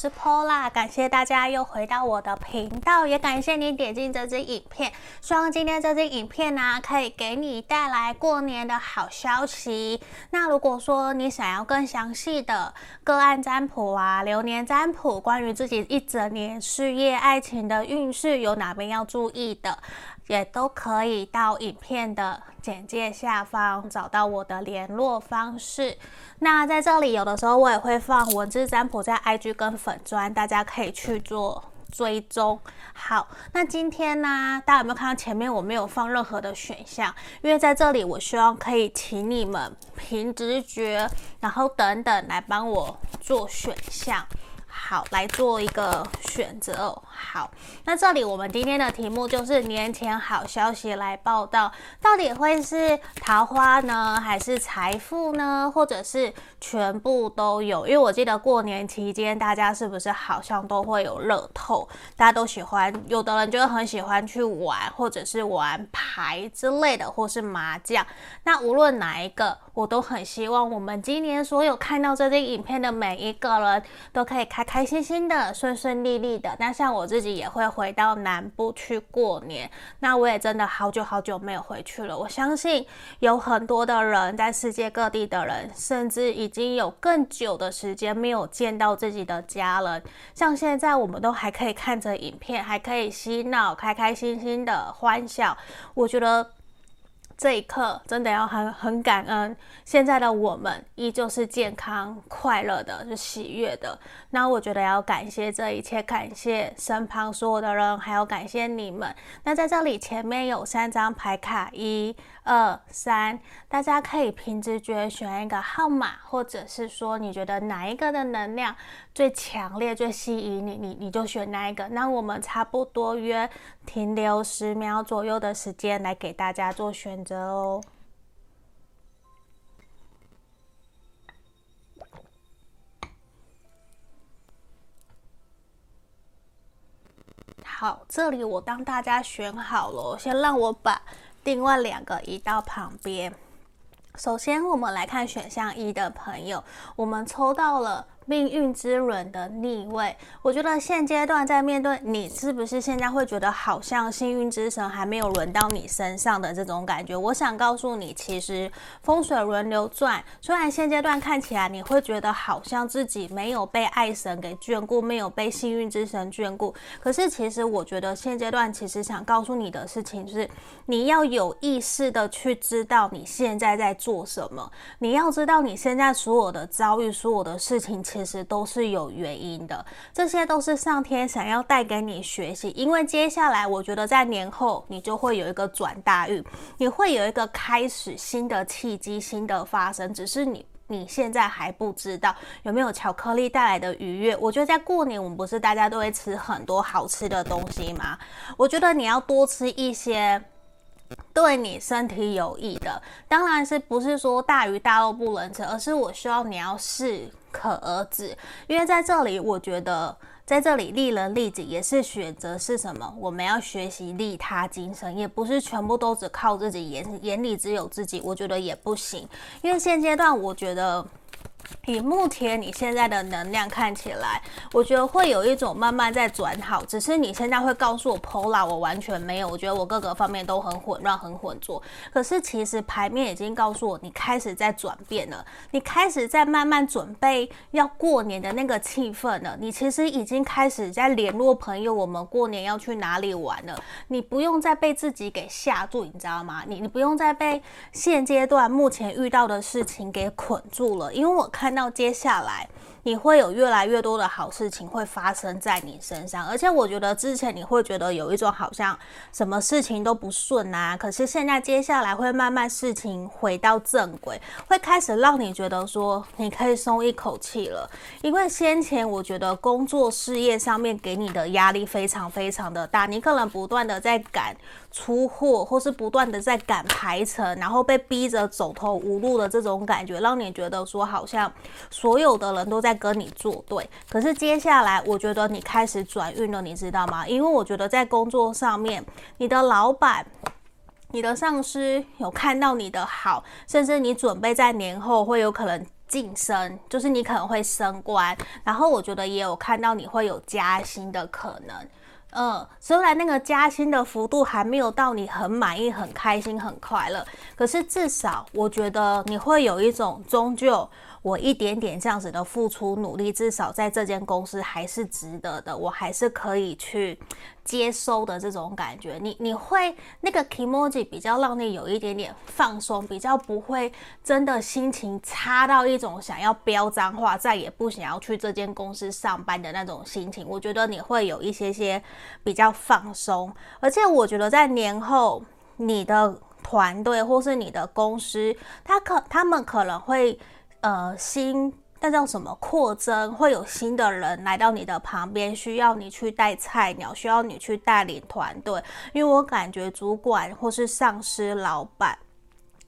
是 Pola，感谢大家又回到我的频道，也感谢你点进这支影片。希望今天这支影片呢、可以给你带来过年的好消息。那如果说你想要更详细的个案占卜啊、流年占卜，关于自己一整年事业、爱情的运势，有哪边要注意的，也都可以到影片的简介下方找到我的联络方式。那在这里，有的时候我也会放文字占卜在 IG 跟粉砖，大家可以去做追踪。好，那今天呢，大家有没有看到前面我没有放任何的选项？因为在这里，我希望可以请你们凭直觉，然后等等来帮我做选项。好，来做一个选择。好，那这里我们今天的题目就是年前好消息来报道，到底会是桃花呢，还是财富呢，或者是全部都有？因为我记得过年期间，大家是不是好像都会有乐透？大家都喜欢，有的人就很喜欢去玩，或者是玩牌之类的，或是麻将。那无论哪一个，我都很希望我们今年所有看到这支影片的每一个人都可以开开心心的、顺顺利利的。那像我自己也会回到南部去过年，那我也真的好久好久没有回去了。我相信有很多的人在世界各地的人，甚至已经有更久的时间没有见到自己的家人。像现在我们都还可以看着影片，还可以洗脑、开开心心的欢笑。我觉得。这一刻真的要很很感恩，现在的我们依旧是健康、快乐的，是喜悦的。那我觉得要感谢这一切，感谢身旁所有的人，还要感谢你们。那在这里前面有三张牌卡，一、二、三，大家可以凭直觉选一个号码，或者是说你觉得哪一个的能量最强烈、最吸引你，你你就选那一个。那我们差不多约停留十秒左右的时间来给大家做选择。哦，好，这里我当大家选好了，先让我把另外两个移到旁边。首先，我们来看选项一的朋友，我们抽到了。命运之轮的逆位，我觉得现阶段在面对你，是不是现在会觉得好像幸运之神还没有轮到你身上的这种感觉？我想告诉你，其实风水轮流转，虽然现阶段看起来你会觉得好像自己没有被爱神给眷顾，没有被幸运之神眷顾，可是其实我觉得现阶段其实想告诉你的事情是，你要有意识的去知道你现在在做什么，你要知道你现在所有的遭遇，所有的事情，其其实都是有原因的，这些都是上天想要带给你学习。因为接下来，我觉得在年后你就会有一个转大运，你会有一个开始新的契机，新的发生。只是你你现在还不知道有没有巧克力带来的愉悦。我觉得在过年，我们不是大家都会吃很多好吃的东西吗？我觉得你要多吃一些。对你身体有益的，当然是不是说大鱼大肉不能吃，而是我希望你要适可而止。因为在这里，我觉得在这里利人利己也是选择是什么？我们要学习利他精神，也不是全部都只靠自己，眼眼里只有自己，我觉得也不行。因为现阶段，我觉得。以目前你现在的能量看起来，我觉得会有一种慢慢在转好，只是你现在会告诉我 Pola，我完全没有，我觉得我各个方面都很混乱、很混浊。可是其实牌面已经告诉我，你开始在转变了，你开始在慢慢准备要过年的那个气氛了。你其实已经开始在联络朋友，我们过年要去哪里玩了。你不用再被自己给吓住，你知道吗？你你不用再被现阶段目前遇到的事情给捆住了，因为我看。到接下来，你会有越来越多的好事情会发生在你身上，而且我觉得之前你会觉得有一种好像什么事情都不顺啊，可是现在接下来会慢慢事情回到正轨，会开始让你觉得说你可以松一口气了，因为先前我觉得工作事业上面给你的压力非常非常的大，你可能不断的在赶出货，或是不断的在赶排程，然后被逼着走投无路的这种感觉，让你觉得说好像所有的人都在。跟你作对，可是接下来我觉得你开始转运了，你知道吗？因为我觉得在工作上面，你的老板、你的上司有看到你的好，甚至你准备在年后会有可能晋升，就是你可能会升官，然后我觉得也有看到你会有加薪的可能。嗯，虽然那个加薪的幅度还没有到你很满意、很开心、很快乐，可是至少我觉得你会有一种终究。我一点点这样子的付出努力，至少在这间公司还是值得的，我还是可以去接收的这种感觉。你你会那个 k moji 比较让你有一点点放松，比较不会真的心情差到一种想要飙脏话，再也不想要去这间公司上班的那种心情。我觉得你会有一些些比较放松，而且我觉得在年后，你的团队或是你的公司，他可他们可能会。呃，新但叫什么扩增，会有新的人来到你的旁边，需要你去带菜鸟，需要你去带领团队，因为我感觉主管或是上司、老板。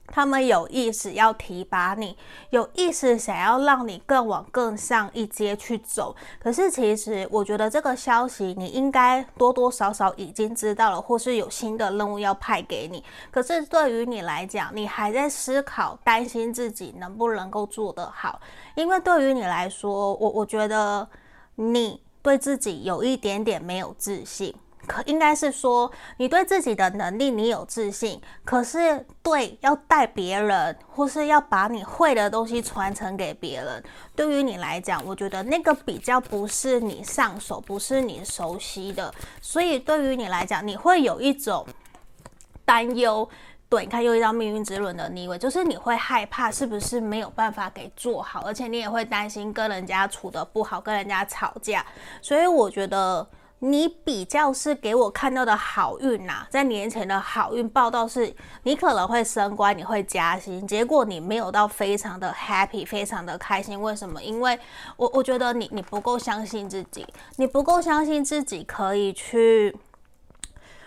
他们有意识要提拔你，有意识想要让你更往更上一阶去走。可是，其实我觉得这个消息你应该多多少少已经知道了，或是有新的任务要派给你。可是对于你来讲，你还在思考，担心自己能不能够做得好。因为对于你来说，我我觉得你对自己有一点点没有自信。可应该是说，你对自己的能力你有自信，可是对要带别人或是要把你会的东西传承给别人，对于你来讲，我觉得那个比较不是你上手，不是你熟悉的，所以对于你来讲，你会有一种担忧。对，你看又一张命运之轮的逆位，就是你会害怕是不是没有办法给做好，而且你也会担心跟人家处得不好，跟人家吵架，所以我觉得。你比较是给我看到的好运呐、在年前的好运报道是，你可能会升官，你会加薪，结果你没有到非常的 happy，非常的开心。为什么？因为我我觉得你你不够相信自己，你不够相信自己可以去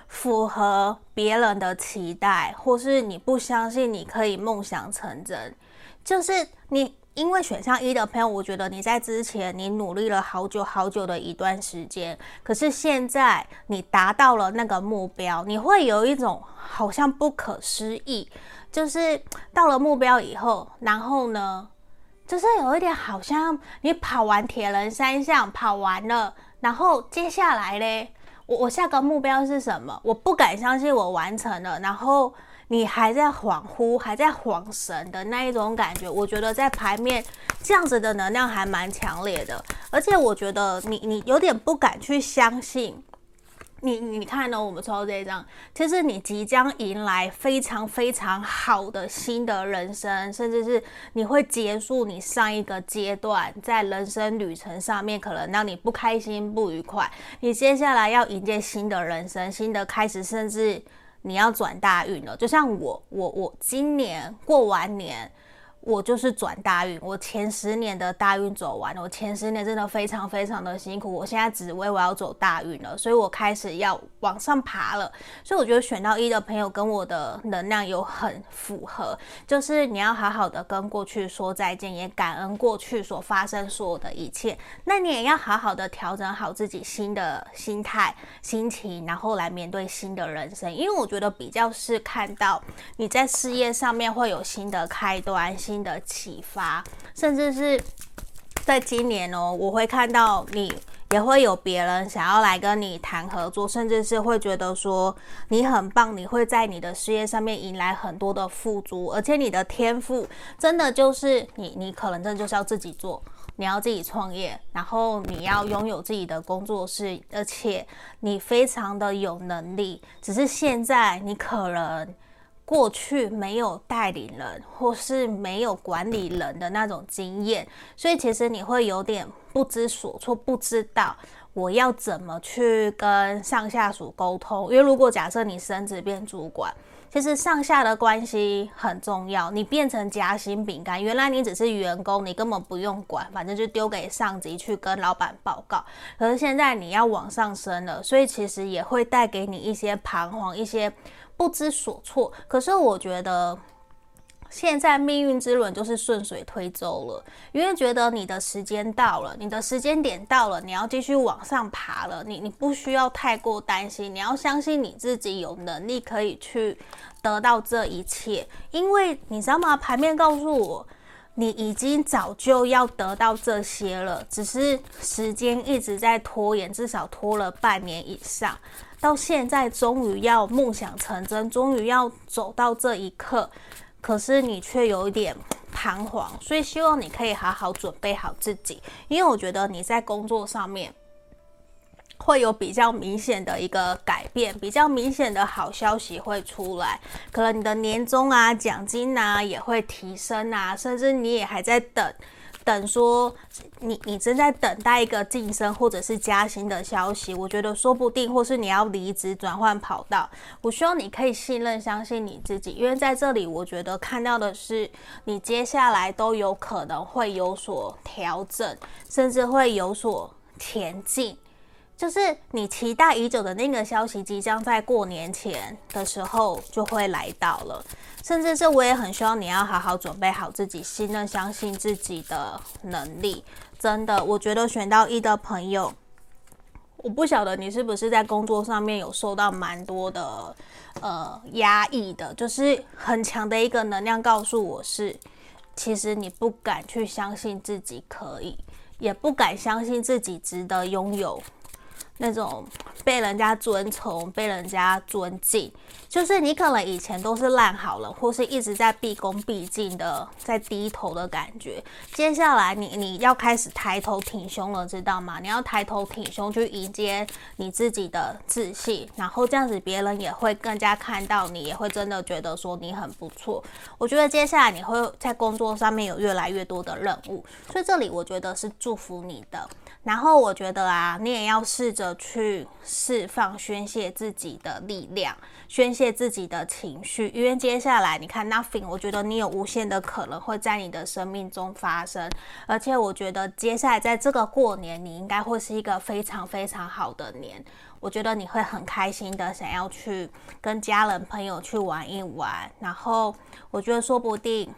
符合别人的期待，或是你不相信你可以梦想成真，就是你。因为选项一的朋友，我觉得你在之前你努力了好久好久的一段时间，可是现在你达到了那个目标，你会有一种好像不可思议，就是到了目标以后，然后呢，就是有一点好像你跑完铁人三项跑完了，然后接下来嘞，我我下个目标是什么？我不敢相信我完成了，然后。你还在恍惚，还在恍神的那一种感觉，我觉得在牌面这样子的能量还蛮强烈的，而且我觉得你你有点不敢去相信，你你看呢？我们抽到这一张，其实你即将迎来非常非常好的新的人生，甚至是你会结束你上一个阶段在人生旅程上面可能让你不开心不愉快，你接下来要迎接新的人生，新的开始，甚至。你要转大运了，就像我，我，我今年过完年。我就是转大运，我前十年的大运走完了，我前十年真的非常非常的辛苦，我现在只为我要走大运了，所以我开始要往上爬了。所以我觉得选到一的朋友跟我的能量有很符合，就是你要好好的跟过去说再见，也感恩过去所发生所有的一切。那你也要好好的调整好自己新的心态、心情，然后来面对新的人生。因为我觉得比较是看到你在事业上面会有新的开端，新。新的启发，甚至是在今年哦，我会看到你也会有别人想要来跟你谈合作，甚至是会觉得说你很棒，你会在你的事业上面迎来很多的富足，而且你的天赋真的就是你，你可能真的就是要自己做，你要自己创业，然后你要拥有自己的工作室，而且你非常的有能力，只是现在你可能。过去没有带领人，或是没有管理人的那种经验，所以其实你会有点不知所措，不知道我要怎么去跟上下属沟通。因为如果假设你升职变主管，其实上下的关系很重要。你变成夹心饼干，原来你只是员工，你根本不用管，反正就丢给上级去跟老板报告。可是现在你要往上升了，所以其实也会带给你一些彷徨，一些。不知所措，可是我觉得现在命运之轮就是顺水推舟了，因为觉得你的时间到了，你的时间点到了，你要继续往上爬了，你你不需要太过担心，你要相信你自己有能力可以去得到这一切，因为你知道吗？牌面告诉我，你已经早就要得到这些了，只是时间一直在拖延，至少拖了半年以上，到现在终于要梦想成真，终于要走到这一刻，可是你却有一点彷徨，所以希望你可以好好准备好自己，因为我觉得你在工作上面。会有比较明显的一个改变，比较明显的好消息会出来，可能你的年终啊、奖金啊也会提升啊，甚至你也还在等，等说你你正在等待一个晋升或者是加薪的消息，我觉得说不定，或是你要离职转换跑道，我希望你可以信任、相信你自己，因为在这里我觉得看到的是你接下来都有可能会有所调整，甚至会有所前进。就是你期待已久的那个消息，即将在过年前的时候就会来到了。甚至是我也很希望你要好好准备好自己，信任、相信自己的能力。真的，我觉得选到一的朋友，我不晓得你是不是在工作上面有受到蛮多的呃压抑的，就是很强的一个能量告诉我是，其实你不敢去相信自己可以，也不敢相信自己值得拥有。那种被人家尊崇、被人家尊敬，就是你可能以前都是烂好人，或是一直在毕恭毕敬的在低头的感觉。接下来你你要开始抬头挺胸了，知道吗？你要抬头挺胸去迎接你自己的自信，然后这样子别人也会更加看到你，也会真的觉得说你很不错。我觉得接下来你会在工作上面有越来越多的任务，所以这里我觉得是祝福你的。然后我觉得啊，你也要试着去释放、宣泄自己的力量，宣泄自己的情绪，因为接下来你看 Nothing，我觉得你有无限的可能会在你的生命中发生，而且我觉得接下来在这个过年，你应该会是一个非常非常好的年，我觉得你会很开心的想要去跟家人朋友去玩一玩，然后我觉得说不定。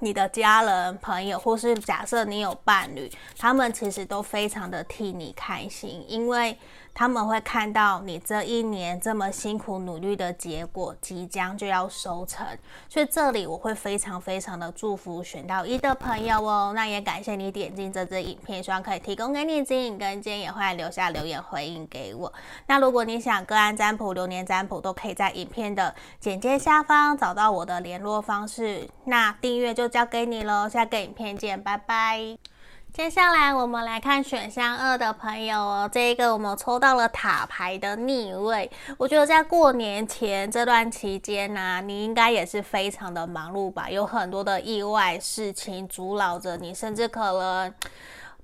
你的家人、朋友，或是假设你有伴侣，他们其实都非常的替你开心，因为。他们会看到你这一年这么辛苦努力的结果，即将就要收成，所以这里我会非常非常的祝福选到一的朋友哦。那也感谢你点进这支影片，希望可以提供给你指引跟建议，也欢迎留下留言回应给我。那如果你想个案占卜、流年占卜，都可以在影片的简介下方找到我的联络方式。那订阅就交给你喽，下个影片见，拜拜。接下来我们来看选项二的朋友哦，这一个我们抽到了塔牌的逆位。我觉得在过年前这段期间呢、你应该也是非常的忙碌吧，有很多的意外事情阻扰着你，甚至可能。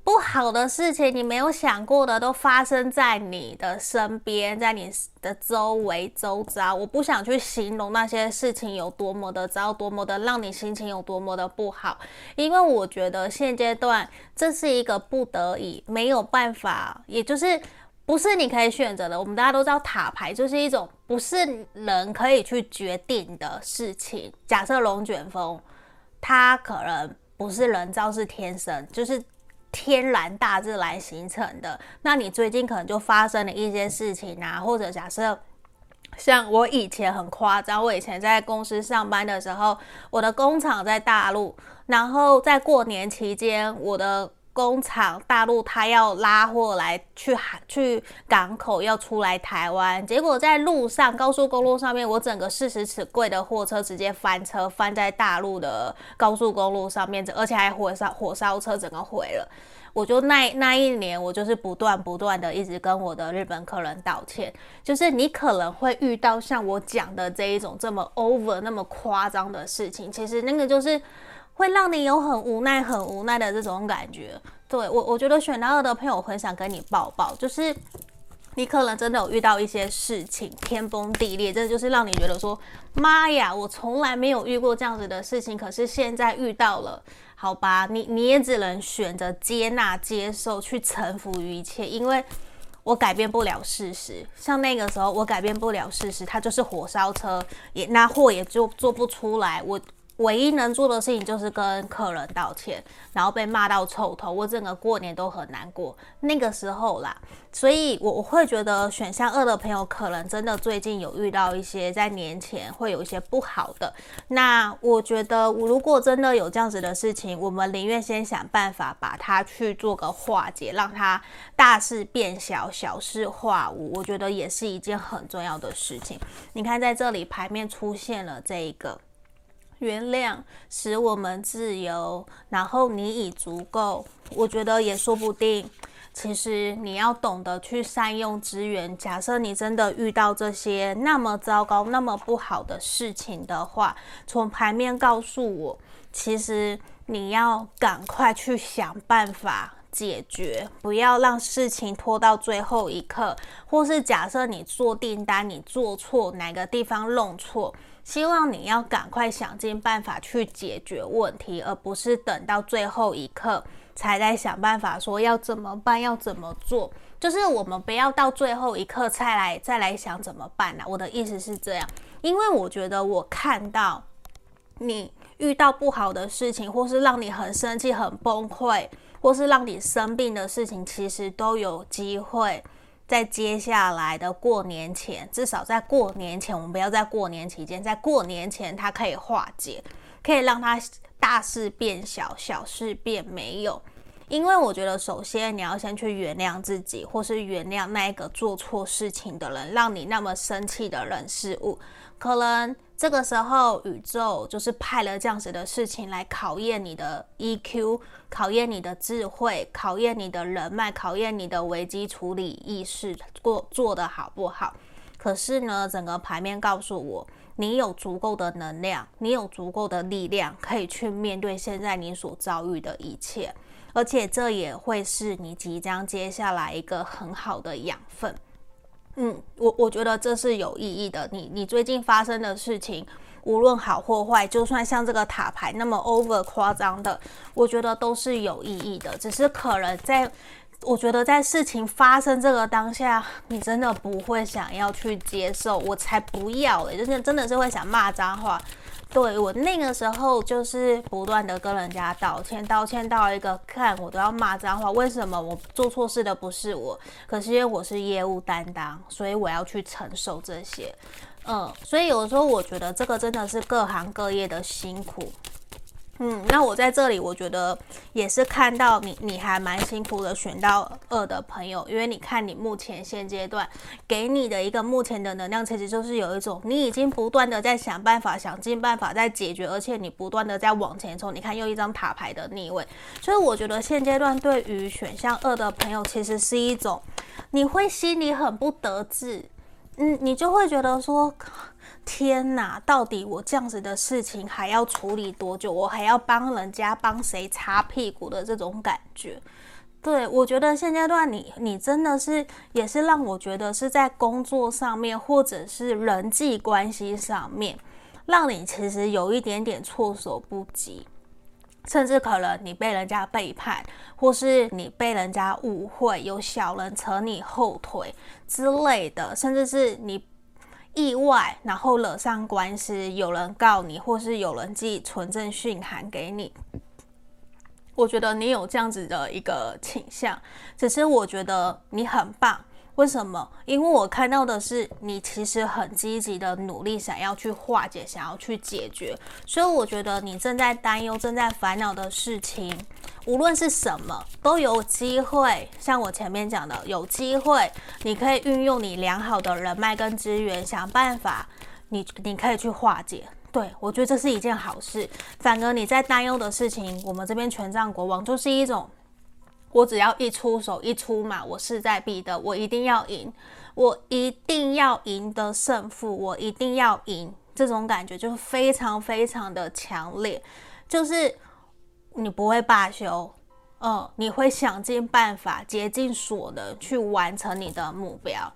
不好的事情，你没有想过的都发生在你的身边，在你的周围周遭。我不想去形容那些事情有多么的糟，多么的让你心情有多么的不好，因为我觉得现阶段这是一个不得已，没有办法，也就是不是你可以选择的。我们大家都知道塔牌就是一种不是人可以去决定的事情。假设龙卷风，它可能不是人造，是天生，就是。天然大自然形成的，那你最近可能就发生了一些事情啊，或者假设像我以前很夸张，我以前在公司上班的时候，我的工厂在大陆，然后在过年期间，我的。工厂大陆他要拉货来去海去港口要出来台湾，结果在路上高速公路上面，我整个四十尺柜的货车直接翻车，翻在大陆的高速公路上面，而且还火烧火烧车，整个毁了。我就那那一年，我就是不断不断的一直跟我的日本客人道歉，就是你可能会遇到像我讲的这一种这么 over 那么夸张的事情，其实那个就是。会让你有很无奈、很无奈的这种感觉。对，我，我觉得选到二的朋友，我很想跟你抱抱，就是你可能真的有遇到一些事情，天崩地裂，这就是让你觉得说，妈呀，我从来没有遇过这样子的事情，可是现在遇到了，好吧，你你也只能选择接纳、接受，去臣服于一切，因为我改变不了事实。像那个时候，我改变不了事实，它就是火烧车，也那货也就做不出来，我。唯一能做的事情就是跟客人道歉，然后被骂到臭头，我整个过年都很难过。那个时候啦，所以我我会觉得选项二的朋友可能真的最近有遇到一些在年前会有一些不好的。那我觉得，我如果真的有这样子的事情，我们宁愿先想办法把它去做个化解，让它大事变小，小事化无。我觉得也是一件很重要的事情。你看，在这里牌面出现了这一个。原谅使我们自由，然后你已足够。我觉得也说不定。其实你要懂得去善用资源。假设你真的遇到这些那么糟糕、那么不好的事情的话，从牌面告诉我，其实你要赶快去想办法解决，不要让事情拖到最后一刻。或是假设你做订单，你做错哪个地方弄错。希望你要赶快想尽办法去解决问题，而不是等到最后一刻才在想办法说要怎么办，要怎么做。就是我们不要到最后一刻才来再来想怎么办呢？我的意思是这样，因为我觉得我看到你遇到不好的事情，或是让你很生气、很崩溃，或是让你生病的事情，其实都有机会。在接下来的过年前，至少在过年前，我们不要在过年期间，在过年前，它可以化解，可以让它大事变小，小事变没有。因为我觉得，首先你要先去原谅自己，或是原谅那一个做错事情的人，让你那么生气的人事物，可能。这个时候，宇宙就是派了这样子的事情来考验你的 EQ，考验你的智慧，考验你的人脉，考验你的危机处理意识，过做得好不好？可是呢，整个牌面告诉我，你有足够的能量，你有足够的力量，可以去面对现在你所遭遇的一切，而且这也会是你即将接下来一个很好的养分。嗯，我我觉得这是有意义的。你你最近发生的事情，无论好或坏，就算像这个塔牌那么 over 夸张的，我觉得都是有意义的。只是可能在，我觉得在事情发生这个当下，你真的不会想要去接受，我才不要嘞，就是真的是会想骂脏话。对，我那个时候就是不断的跟人家道歉，道歉到一个看我都要骂脏话。为什么我做错事的不是我？可是因为我是业务担当，所以我要去承受这些。嗯，所以有时候我觉得这个真的是各行各业的辛苦。嗯，那我在这里，我觉得也是看到你，你还蛮辛苦的，选到二的朋友，因为你看你目前现阶段给你的一个目前的能量，其实就是有一种你已经不断的在想办法，想尽办法在解决，而且你不断的在往前冲。你看又一张塔牌的逆位，所以我觉得现阶段对于选项二的朋友，其实是一种你会心里很不得志，嗯，你就会觉得说。天哪，到底我这样子的事情还要处理多久？我还要帮人家帮谁擦屁股的这种感觉？对，我觉得现阶段你你真的是也是让我觉得是在工作上面或者是人际关系上面，让你其实有一点点措手不及，甚至可能你被人家背叛，或是你被人家误会，有小人扯你后腿之类的，甚至是你。意外，然后惹上官司，有人告你，或是有人寄存证信函给你。我觉得你有这样子的一个倾向，只是我觉得你很棒。为什么？因为我看到的是你其实很积极的努力，想要去化解，想要去解决。所以我觉得你正在担忧、正在烦恼的事情，无论是什么，都有机会。像我前面讲的，有机会，你可以运用你良好的人脉跟资源，想办法，你你可以去化解。对，我觉得这是一件好事。反而你在担忧的事情，我们这边权杖国王就是一种。我只要一出手一出马，我势在必得，我一定要赢，我一定要赢得胜负，我一定要赢，这种感觉就非常非常的强烈，就是你不会罢休，嗯，你会想尽办法，竭尽所能去完成你的目标，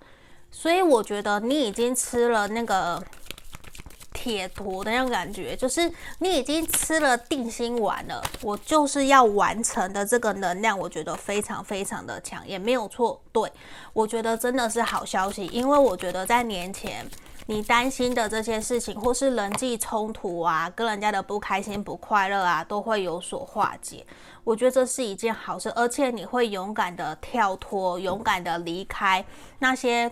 所以我觉得你已经吃了那个。解脱的那种感觉，就是你已经吃了定心丸了，我就是要完成的这个能量，我觉得非常非常的强，也没有错。对，我觉得真的是好消息，因为我觉得在年前你担心的这些事情，或是人际冲突啊，跟人家的不开心、不快乐啊，都会有所化解。我觉得这是一件好事，而且你会勇敢的跳脱，勇敢的离开那些。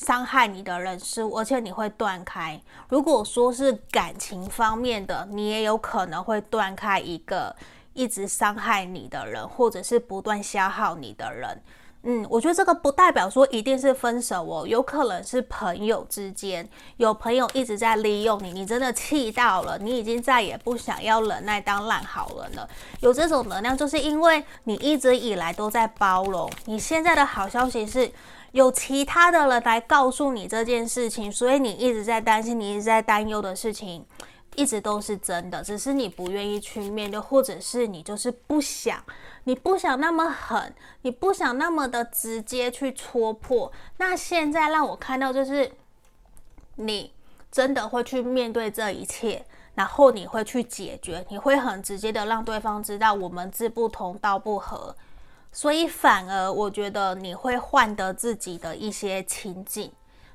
伤害你的人事物，而且你会断开。如果说是感情方面的，你也有可能会断开一个一直伤害你的人，或者是不断消耗你的人。嗯，我觉得这个不代表说一定是分手哦，有可能是朋友之间，有朋友一直在利用你，你真的气到了，你已经再也不想要忍耐当烂好人了。有这种能量，就是因为你一直以来都在包容。你现在的好消息是。有其他的人来告诉你这件事情，所以你一直在担心，你一直在担忧的事情，一直都是真的，只是你不愿意去面对，或者是你就是不想，你不想那么狠，你不想那么的直接去戳破。那现在让我看到，就是你真的会去面对这一切，然后你会去解决，你会很直接的让对方知道我们志不同道不合。所以反而我觉得你会换得自己的一些亲近，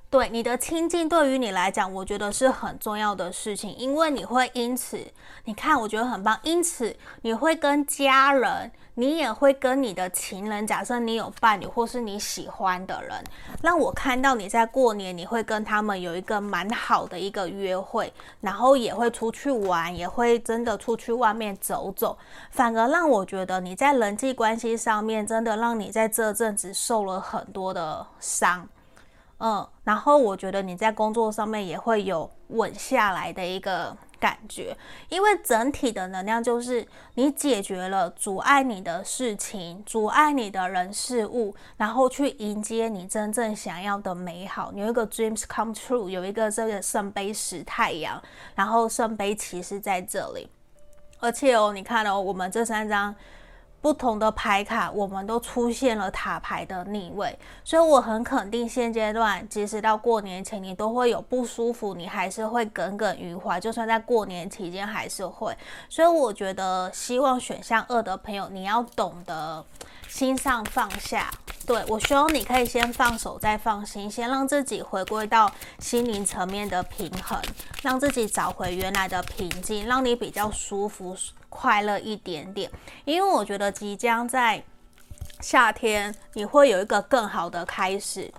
对你的亲近对于你来讲，我觉得是很重要的事情，因为你会因此，你看我觉得很棒，因此你会跟家人。你也会跟你的情人，假设你有伴侣或是你喜欢的人，让我看到你在过年，你会跟他们有一个蛮好的一个约会，然后也会出去玩，也会真的出去外面走走，反而让我觉得你在人际关系上面，真的让你在这阵子受了很多的伤。嗯，然后我觉得你在工作上面也会有稳下来的一个感觉，因为整体的能量就是你解决了阻碍你的事情，阻碍你的人事物，然后去迎接你真正想要的美好。有一个 dreams come true，有一个这个圣杯十太阳，然后圣杯骑士在这里，而且哦，你看哦，我们这三张。不同的牌卡，我们都出现了塔牌的逆位，所以我很肯定，现阶段即使到过年前，你都会有不舒服，你还是会耿耿于怀，就算在过年期间还是会。所以我觉得，希望选项二的朋友，你要懂得心上放下。对，我希望你可以先放手再放心，先让自己回归到心灵层面的平衡，让自己找回原来的平静，让你比较舒服。快乐一点点，因为我觉得即将在夏天你会有一个更好的开始。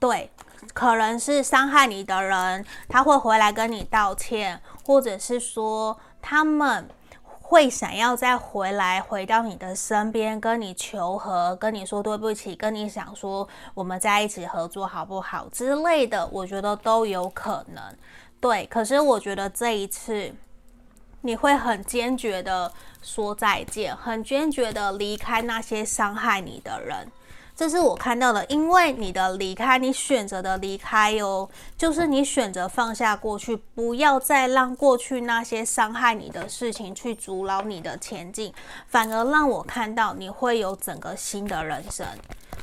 对，可能是伤害你的人，他会回来跟你道歉，或者是说他们会想要再回来回到你的身边，跟你求和，跟你说对不起，跟你想说我们在一起合作好不好之类的，我觉得都有可能。对，可是我觉得这一次。你会很坚决的说再见，很坚决的离开那些伤害你的人，这是我看到的。因为你的离开，你选择的离开哦，就是你选择放下过去，不要再让过去那些伤害你的事情去阻挠你的前进，反而让我看到你会有整个新的人生。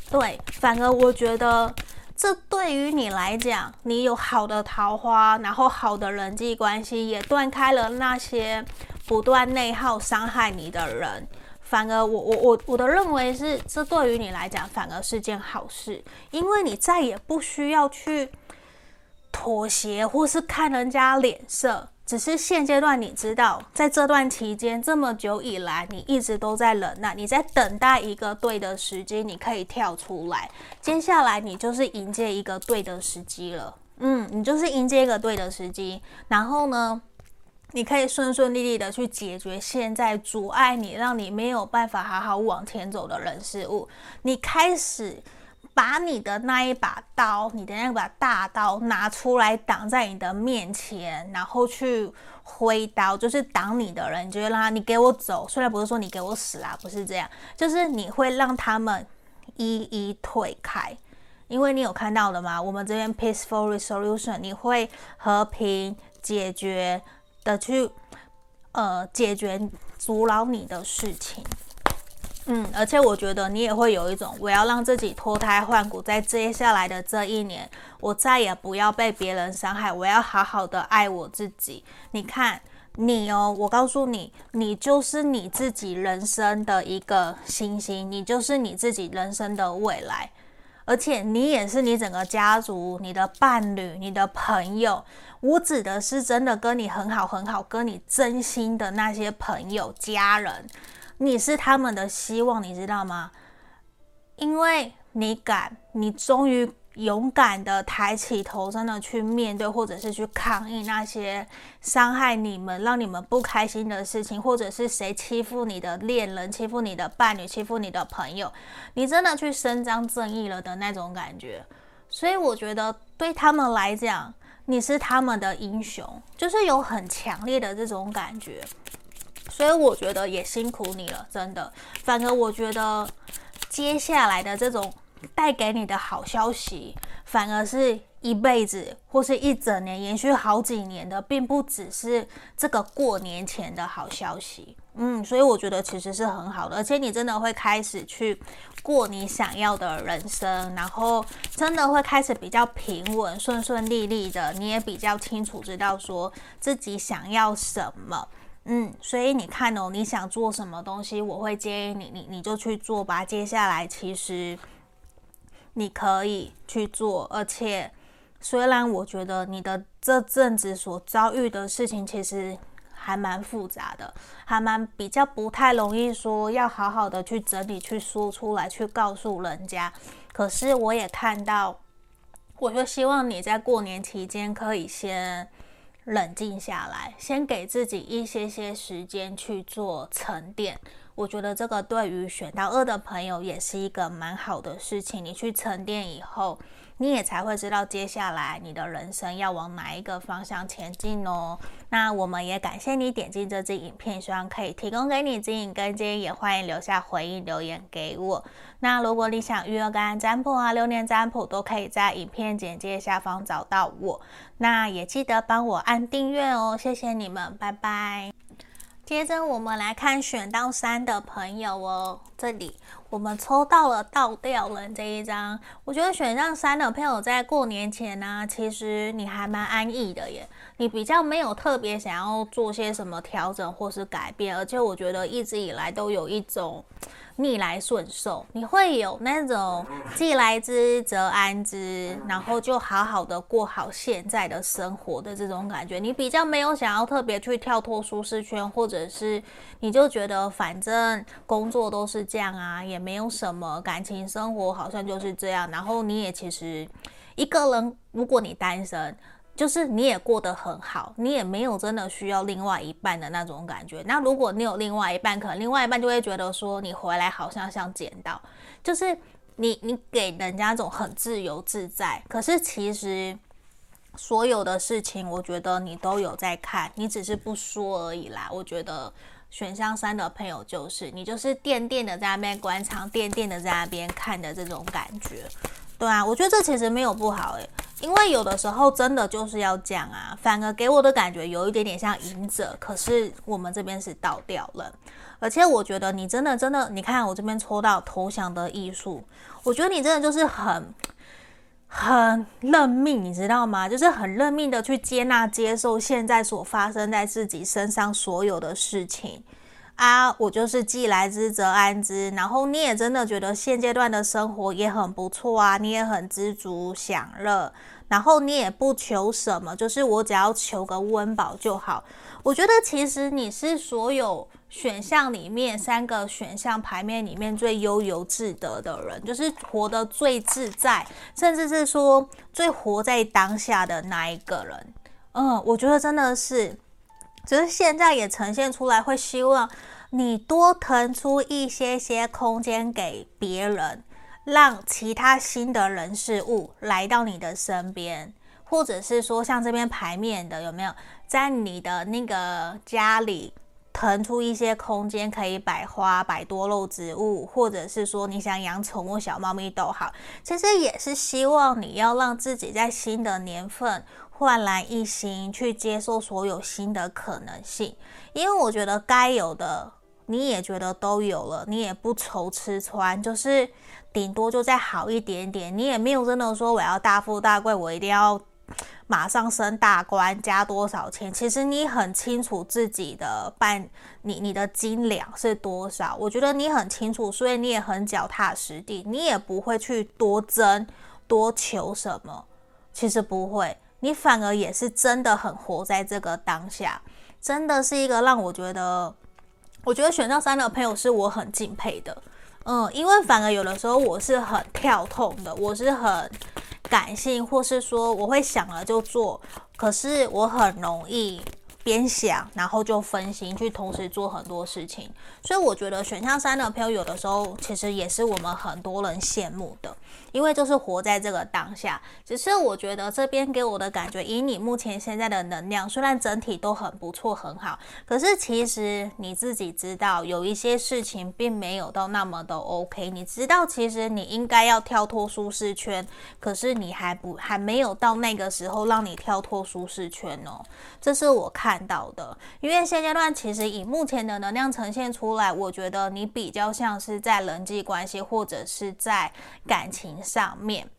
对，反而我觉得。这对于你来讲，你有好的桃花，然后好的人际关系，也断开了那些不断内耗伤害你的人。反而我，我我我的认为是，这对于你来讲反而是件好事，因为你再也不需要去妥协，或是看人家脸色。只是现阶段，你知道，在这段期间这么久以来，你一直都在忍耐，你在等待一个对的时机，你可以跳出来。接下来，你就是迎接一个对的时机了。嗯，你就是迎接一个对的时机，然后呢，你可以顺顺利利的去解决现在阻碍你、让你没有办法好好往前走的人事物。你开始。把你的那一把刀，你的那把大刀拿出来挡在你的面前，然后去挥刀，就是挡你的人，你就会让他你给我走。虽然不是说你给我死啦，不是这样，就是你会让他们一一退开，因为你有看到的吗？我们这边 peaceful resolution，你会和平解决的去呃解决阻挠你的事情。嗯，而且我觉得你也会有一种，我要让自己脱胎换骨，在接下来的这一年，我再也不要被别人伤害，我要好好的爱我自己。你看你哦，我告诉你，你就是你自己人生的一个星星，你就是你自己人生的未来，而且你也是你整个家族、你的伴侣、你的朋友。我指的是真的跟你很好很好，跟你真心的那些朋友、家人。你是他们的希望，你知道吗？因为你敢，你终于勇敢的抬起头，真的去面对，或者是去抗议那些伤害你们、让你们不开心的事情，或者是谁欺负你的恋人、欺负你的伴侣、欺负你的朋友，你真的去伸张正义了的那种感觉。所以我觉得对他们来讲，你是他们的英雄，就是有很强烈的这种感觉。所以我觉得也辛苦你了，真的。反而我觉得接下来的这种带给你的好消息，反而是一辈子或是一整年，延续好几年的，并不只是这个过年前的好消息。嗯，所以我觉得其实是很好的，而且你真的会开始去过你想要的人生，然后真的会开始比较平稳、顺顺利利的，你也比较清楚知道说自己想要什么。嗯，所以你看哦，你想做什么东西，我会建议你，你你就去做吧。接下来其实你可以去做，而且虽然我觉得你的这阵子所遭遇的事情其实还蛮复杂的，还蛮比较不太容易说要好好的去整理、去说出来、去告诉人家。可是我也看到，我就希望你在过年期间可以先。冷静下来，先给自己一些些时间去做沉淀。我觉得这个对于选到二的朋友也是一个蛮好的事情。你去沉淀以后，你也才会知道接下来你的人生要往哪一个方向前进哦。那我们也感谢你点进这支影片，希望可以提供给你指引跟建议，也欢迎留下回应留言给我。那如果你想预约个案占卜啊、流年占卜，都可以在影片简介下方找到我。那也记得帮我按订阅哦，谢谢你们，拜拜。接着我们来看选到三的朋友哦，这里我们抽到了倒吊人这一张。我觉得选上三的朋友在过年前呢、其实你还蛮安逸的耶，你比较没有特别想要做些什么调整或是改变，而且我觉得一直以来都有一种。逆来顺受，你会有那种既来之则安之，然后就好好的过好现在的生活的这种感觉。你比较没有想要特别去跳脱舒适圈，或者是你就觉得反正工作都是这样啊，也没有什么感情生活好像就是这样。然后你也其实一个人，如果你单身。就是你也过得很好，你也没有真的需要另外一半的那种感觉。那如果你有另外一半，可能另外一半就会觉得说你回来好像像捡到，就是你你给人家一种很自由自在。可是其实所有的事情，我觉得你都有在看，你只是不说而已啦。我觉得选项三的朋友就是你，就是垫垫的在那边观察，垫垫的在那边看的这种感觉。对啊，我觉得这其实没有不好诶，因为有的时候真的就是要讲啊，反而给我的感觉有一点点像隐者，可是我们这边是倒掉了，而且我觉得你真的真的，你看我这边抽到投降的艺术，我觉得你真的就是很很认命，你知道吗？就是很认命的去接纳、接受现在所发生在自己身上所有的事情。啊，我就是既来之则安之，然后你也真的觉得现阶段的生活也很不错啊，你也很知足享乐，然后你也不求什么，就是我只要求个温饱就好。我觉得其实你是所有选项里面三个选项牌面里面最悠游自得的人，就是活得最自在，甚至是说最活在当下的那一个人。嗯，我觉得真的是。只是现在也呈现出来，会希望你多腾出一些些空间给别人，让其他新的人事物来到你的身边，或者是说像这边牌面的有没有在你的那个家里腾出一些空间，可以摆花、摆多肉植物，或者是说你想养宠物小猫咪都好，其实也是希望你要让自己在新的年份。焕然一新，去接受所有新的可能性，因为我觉得该有的你也觉得都有了，你也不愁吃穿，就是顶多就再好一点点，你也没有真的说我要大富大贵，我一定要马上升大官，加多少钱。其实你很清楚自己的半，你你的斤两是多少，我觉得你很清楚，所以你也很脚踏实地，你也不会去多争多求什么，其实不会，你反而也是真的很活在这个当下，真的是一个让我觉得。我觉得选到三的朋友是我很敬佩的，嗯，因为反而有的时候我是很跳痛的，我是很感性，或是说我会想了就做，可是我很容易。边想，然后就分心，去同时做很多事情。所以我觉得选项三的朋友，有的时候其实也是我们很多人羡慕的，因为就是活在这个当下。只是我觉得这边给我的感觉，以你目前现在的能量，虽然整体都很不错、很好，可是其实你自己知道，有一些事情并没有到那么的 OK。你知道，其实你应该要跳脱舒适圈，可是你还不还没有到那个时候让你跳脱舒适圈哦。这是我看。看到的，因为现阶段其实以目前的能量呈现出来，我觉得你比较像是在人际关系或者是在感情上面，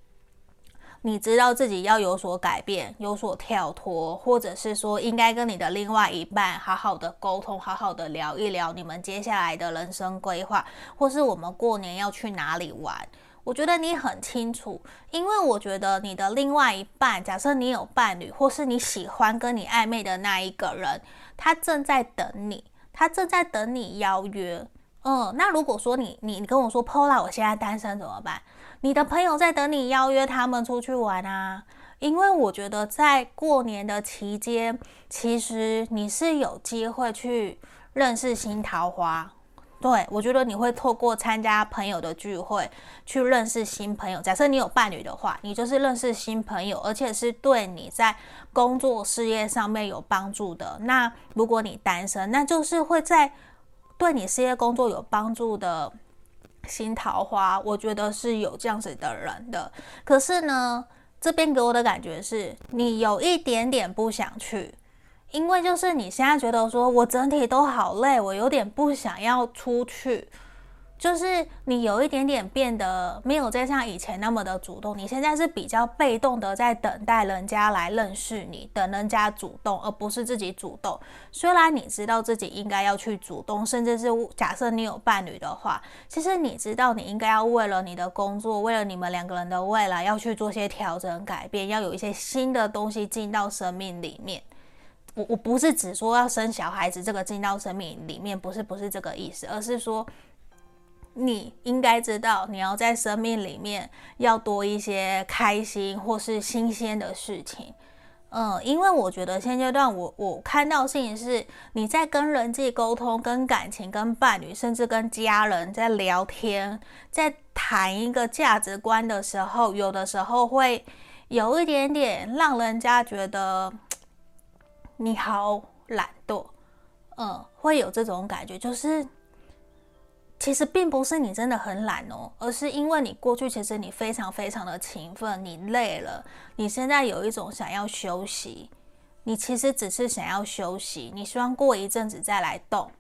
你知道自己要有所改变，有所跳脱，或者是说应该跟你的另外一半好好的沟通，好好的聊一聊你们接下来的人生规划，或是我们过年要去哪里玩。我觉得你很清楚，因为我觉得你的另外一半，假设你有伴侣，或是你喜欢跟你暧昧的那一个人，他正在等你，他正在等你邀约。嗯，那如果说你你你跟我说 Pola，我现在单身怎么办？你的朋友在等你邀约他们出去玩啊，因为我觉得在过年的期间，其实你是有机会去认识新桃花。对，我觉得你会透过参加朋友的聚会去认识新朋友。假设你有伴侣的话，你就是认识新朋友，而且是对你在工作事业上面有帮助的。那如果你单身，那就是会在对你事业工作有帮助的新桃花。我觉得是有这样子的人的。可是呢，这边给我的感觉是你有一点点不想去。因为就是你现在觉得说，我整体都好累，我有点不想要出去，就是你有一点点变得没有再像以前那么的主动，你现在是比较被动的在等待人家来认识你，等人家主动，而不是自己主动。虽然你知道自己应该要去主动，甚至是假设你有伴侣的话，其实你知道你应该要为了你的工作，为了你们两个人的未来，要去做些调整改变，要有一些新的东西进到生命里面。我我不是只说要生小孩子，这个进到生命里面，不是不是这个意思，而是说你应该知道，你要在生命里面要多一些开心或是新鲜的事情。嗯，因为我觉得现阶段我我看到事情是你在跟人际沟通、跟感情、跟伴侣，甚至跟家人在聊天，在谈一个价值观的时候，有的时候会有一点点让人家觉得。你好懒惰，嗯，会有这种感觉，就是其实并不是你真的很懒哦，而是因为你过去其实你非常非常的勤奋，你累了，你现在有一种想要休息，你其实只是想要休息，你希望过一阵子再来动，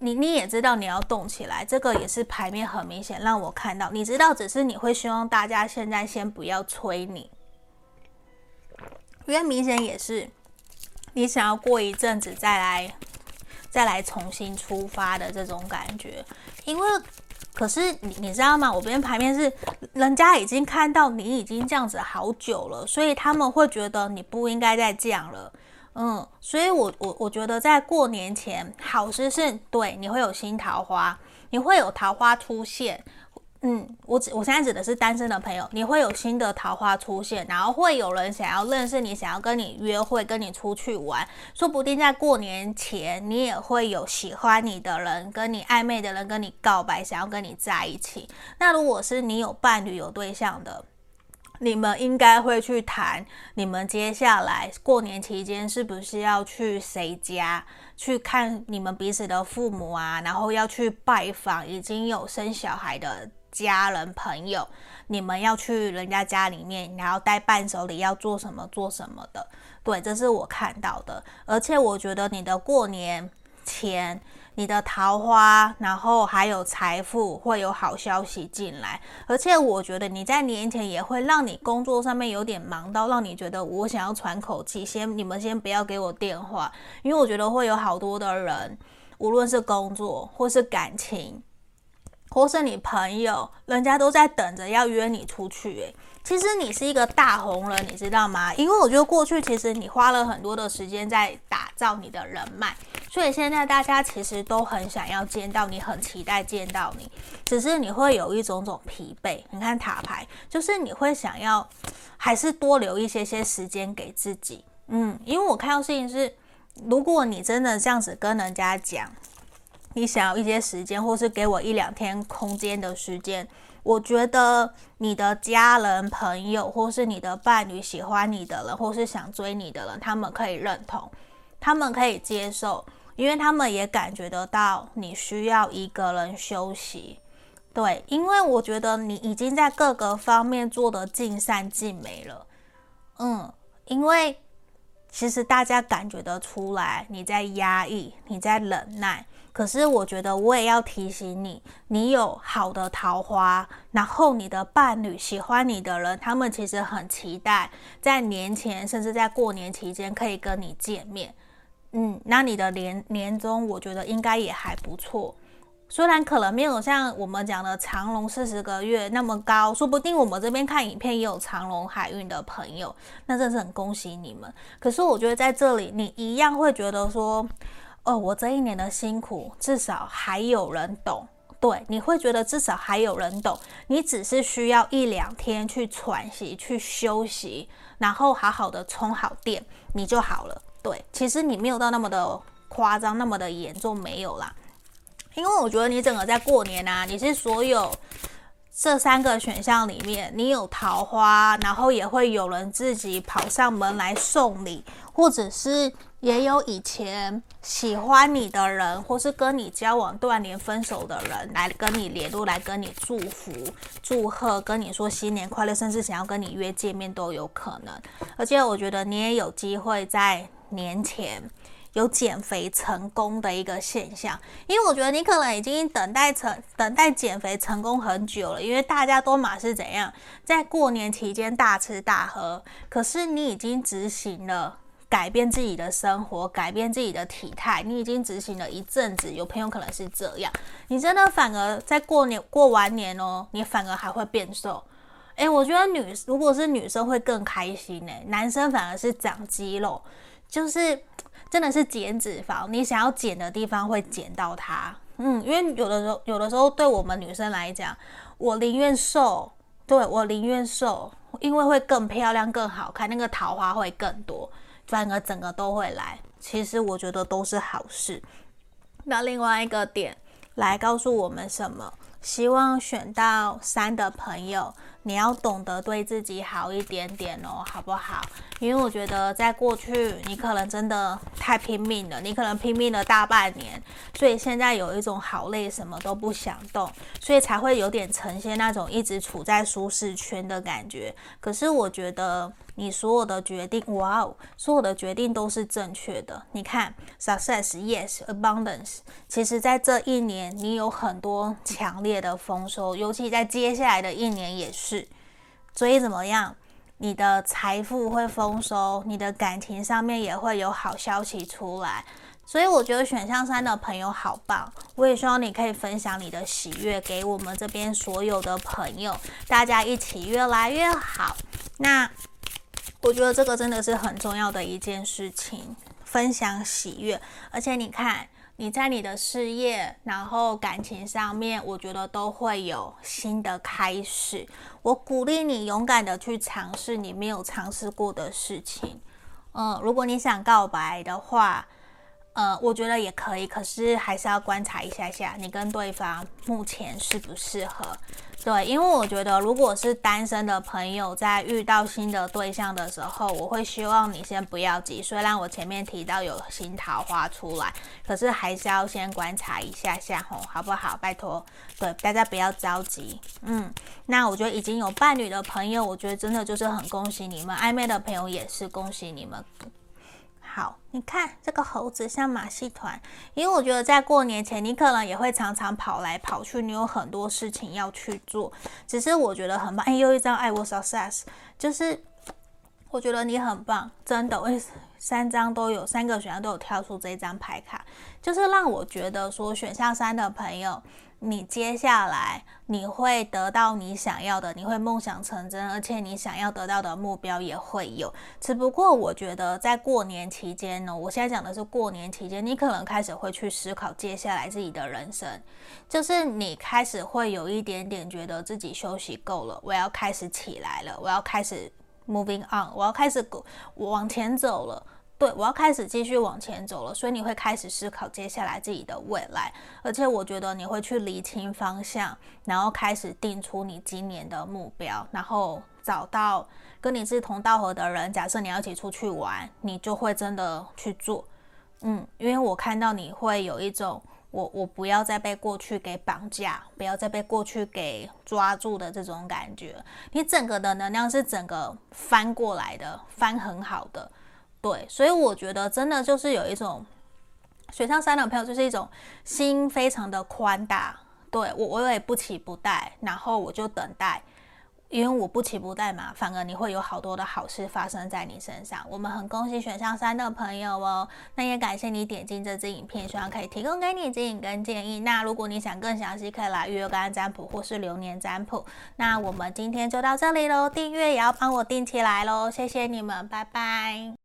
你你也知道你要动起来，这个也是牌面很明显让我看到，你知道，只是你会希望大家现在先不要催你，因为明显也是。你想要过一阵子再来，再来重新出发的这种感觉，因为可是你你知道吗？我边牌面是人家已经看到你已经这样子好久了，所以他们会觉得你不应该再这样了。嗯，所以我我我觉得在过年前，好事是对你会有新桃花，你会有桃花出现。嗯，我指我现在指的是单身的朋友，你会有新的桃花出现，然后会有人想要认识你，想要跟你约会，跟你出去玩，说不定在过年前，你也会有喜欢你的人，跟你暧昧的人跟你告白，想要跟你在一起。那如果是你有伴侣、有对象的，你们应该会去谈，你们接下来过年期间是不是要去谁家去看你们彼此的父母啊？然后要去拜访已经有生小孩的。家人朋友，你们要去人家家里面，然后带伴手礼，要做什么做什么的。对，这是我看到的。而且我觉得你的过年前，你的桃花，然后还有财富会有好消息进来，而且我觉得你在年前也会让你工作上面有点忙到让你觉得我想要喘口气，先你们先不要给我电话，因为我觉得会有好多的人，无论是工作或是感情，或是你朋友，人家都在等着要约你出去，诶。其实你是一个大红人，你知道吗？因为我觉得过去其实你花了很多的时间在打造你的人脉，所以现在大家其实都很想要见到你，很期待见到你。只是你会有一种种疲惫。你看塔牌，就是你会想要还是多留一些些时间给自己。嗯，因为我看到事情是，如果你真的这样子跟人家讲，你想要一些时间，或是给我一两天空间的时间。我觉得你的家人、朋友，或是你的伴侣喜欢你的人，或是想追你的人，他们可以认同，他们可以接受，因为他们也感觉得到你需要一个人休息。对，因为我觉得你已经在各个方面做得尽善尽美了。嗯，因为其实大家感觉得出来，你在压抑，你在忍耐。可是我觉得我也要提醒你，你有好的桃花，然后你的伴侣喜欢你的人，他们其实很期待在年前，甚至在过年期间可以跟你见面。嗯，那你的年年终，我觉得应该也还不错。虽然可能没有像我们讲的长龙四十个月那么高，说不定我们这边看影片也有长龙海运的朋友，那真是很恭喜你们。可是我觉得在这里，你一样会觉得说。哦，我这一年的辛苦，至少还有人懂。对，你会觉得至少还有人懂。你只是需要一两天去喘息、去休息，然后好好的充好电，你就好了。对，其实你没有到那么的夸张，那么的严重，没有啦。因为我觉得你整个在过年啊，你是所有这三个选项里面，你有桃花，然后也会有人自己跑上门来送礼，或者是。也有以前喜欢你的人，或是跟你交往断联分手的人，来跟你联络，来跟你祝福、祝贺，跟你说新年快乐，甚至想要跟你约见面都有可能。而且我觉得你也有机会在年前有减肥成功的一个现象，因为我觉得你可能已经等待成等待减肥成功很久了，因为大家都嘛是怎样在过年期间大吃大喝，可是你已经执行了。改变自己的生活，改变自己的体态，你已经执行了一阵子。有朋友可能是这样，你真的反而在过年过完年哦，你反而还会变瘦。诶，我觉得女如果是女生会更开心呢，男生反而是长肌肉，就是真的是减脂肪，你想要减的地方会减到它。嗯，因为有的时候，有的时候对我们女生来讲，我宁愿瘦，对，我宁愿瘦，因为会更漂亮、更好看，那个桃花会更多。反而整个都会来，其实我觉得都是好事。那另外一个点来告诉我们什么？希望选到三的朋友，你要懂得对自己好一点点哦，好不好？因为我觉得在过去你可能真的太拼命了，你可能拼命了大半年，所以现在有一种好累，什么都不想动，所以才会有点呈现那种一直处在舒适圈的感觉。可是我觉得。你所有的决定，哇哦，所有的决定都是正确的。你看，success，yes，abundance。其实，在这一年，你有很多强烈的丰收，尤其在接下来的一年也是。所以怎么样？你的财富会丰收，你的感情上面也会有好消息出来。所以我觉得选项三的朋友好棒，我也希望你可以分享你的喜悦给我们这边所有的朋友，大家一起越来越好。那。我觉得这个真的是很重要的一件事情，分享喜悦。而且你看，你在你的事业，然后感情上面，我觉得都会有新的开始。我鼓励你勇敢的去尝试你没有尝试过的事情。嗯，如果你想告白的话，呃，我觉得也可以，可是还是要观察一下下，你跟对方目前适不适合。对，因为我觉得，如果是单身的朋友在遇到新的对象的时候，我会希望你先不要急。虽然我前面提到有新桃花出来，可是还是要先观察一下下吼，好不好？拜托，对，大家不要着急。嗯，那我觉得已经有伴侣的朋友，我觉得真的就是很恭喜你们；暧昧的朋友也是恭喜你们。好，你看这个猴子像马戏团，因为我觉得在过年前，你可能也会常常跑来跑去，你有很多事情要去做。只是我觉得很棒，哎，又一张爱我 success，就是我觉得你很棒，真的，为三张都有，三个选项都有跳出这张牌卡，就是让我觉得说选项三的朋友。你接下来你会得到你想要的，你会梦想成真，而且你想要得到的目标也会有。只不过我觉得在过年期间呢，我现在讲的是过年期间，你可能开始会去思考接下来自己的人生，就是你开始会有一点点觉得自己休息够了，我要开始起来了，我要开始 moving on，我要开始往前走了。对，我要开始继续往前走了，所以你会开始思考接下来自己的未来，而且我觉得你会去厘清方向，然后开始定出你今年的目标，然后找到跟你志同道合的人。假设你要一起出去玩，你就会真的去做。嗯，因为我看到你会有一种我我不要再被过去给绑架，不要再被过去给抓住的这种感觉。你整个的能量是整个翻过来的，翻很好的。对，所以我觉得真的就是有一种选上三的朋友，就是一种心非常的宽大。对，我，我也不期不待，然后我就等待，因为我不期不待嘛，反而你会有好多的好事发生在你身上。我们很恭喜选上三的朋友哦，那也感谢你点进这支影片，希望可以提供给你指引跟建议。那如果你想更详细，可以来预约个案占卜或是流年占卜。那我们今天就到这里喽，订阅也要帮我订起来喽，谢谢你们，拜拜。